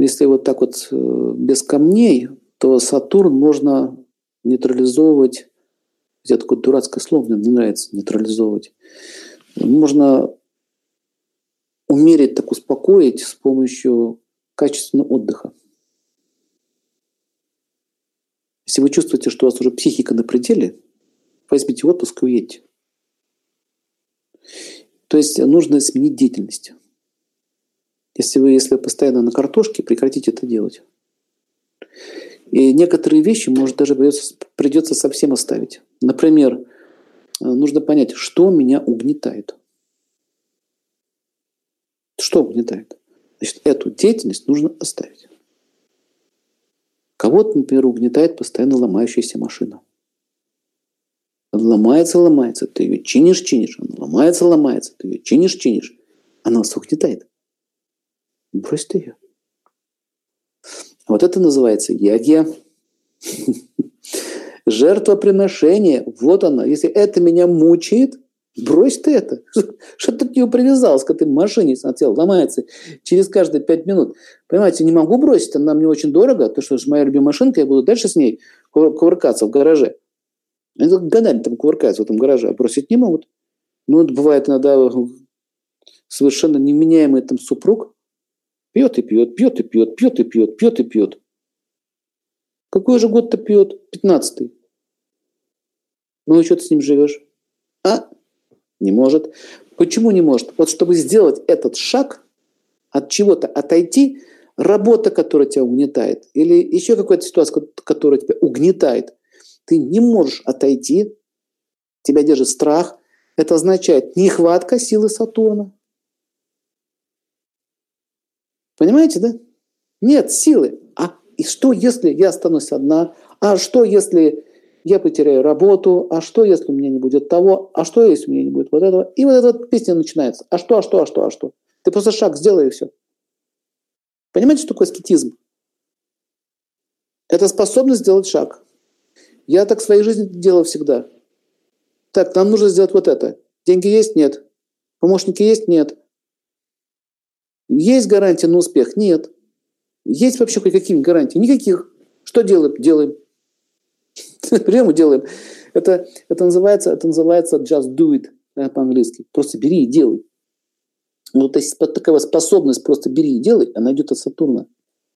Если вот так вот э, без камней, то Сатурн можно нейтрализовывать. Это такое дурацкое слово, мне не нравится нейтрализовывать. Можно умерить, так успокоить с помощью качественного отдыха. Если вы чувствуете, что у вас уже психика на пределе, возьмите отпуск и уедьте. То есть нужно сменить деятельность. Если вы, если постоянно на картошке, прекратите это делать. И некоторые вещи, может, даже придется, придется совсем оставить. Например, э, нужно понять, что меня угнетает. Что угнетает? Значит, эту деятельность нужно оставить. Кого-то, например, угнетает постоянно ломающаяся машина. Она ломается, ломается, ты ее чинишь, чинишь. Она ломается, ломается, ты ее чинишь, чинишь. Она вас угнетает. Брось ты ее. Вот это называется ягья. Жертвоприношение. Вот оно. Если это меня мучает, брось ты это. Что ты к нему привязался, к этой машине смотрел, ломается через каждые пять минут. Понимаете, не могу бросить, она мне очень дорого, то что же моя любимая машинка, я буду дальше с ней кувыркаться в гараже. Они годами там кувыркаются в этом гараже, а бросить не могут. Ну, бывает иногда совершенно неменяемый там супруг, Пьет и пьет, пьет и пьет, пьет и пьет, пьет и пьет. Какой же год-то пьет? Пятнадцатый. Ну и что ты с ним живешь? А? Не может. Почему не может? Вот чтобы сделать этот шаг, от чего-то отойти, работа, которая тебя угнетает, или еще какая-то ситуация, которая тебя угнетает, ты не можешь отойти, тебя держит страх, это означает нехватка силы Сатурна. Понимаете, да? Нет силы. А и что, если я останусь одна? А что, если я потеряю работу? А что, если у меня не будет того? А что, если у меня не будет вот этого? И вот эта вот песня начинается. А что, а что, а что, а что? Ты просто шаг сделай и все. Понимаете, что такое аскетизм? Это способность сделать шаг. Я так в своей жизни делал всегда. Так, нам нужно сделать вот это. Деньги есть? Нет. Помощники есть? Нет. Есть гарантия на успех? Нет. Есть вообще какие-нибудь гарантии? Никаких. Что делаем? Делаем. Прямо делаем. Это, это, называется, это называется just do it по-английски. Просто бери и делай. Вот такая способность просто бери и делай, она идет от Сатурна.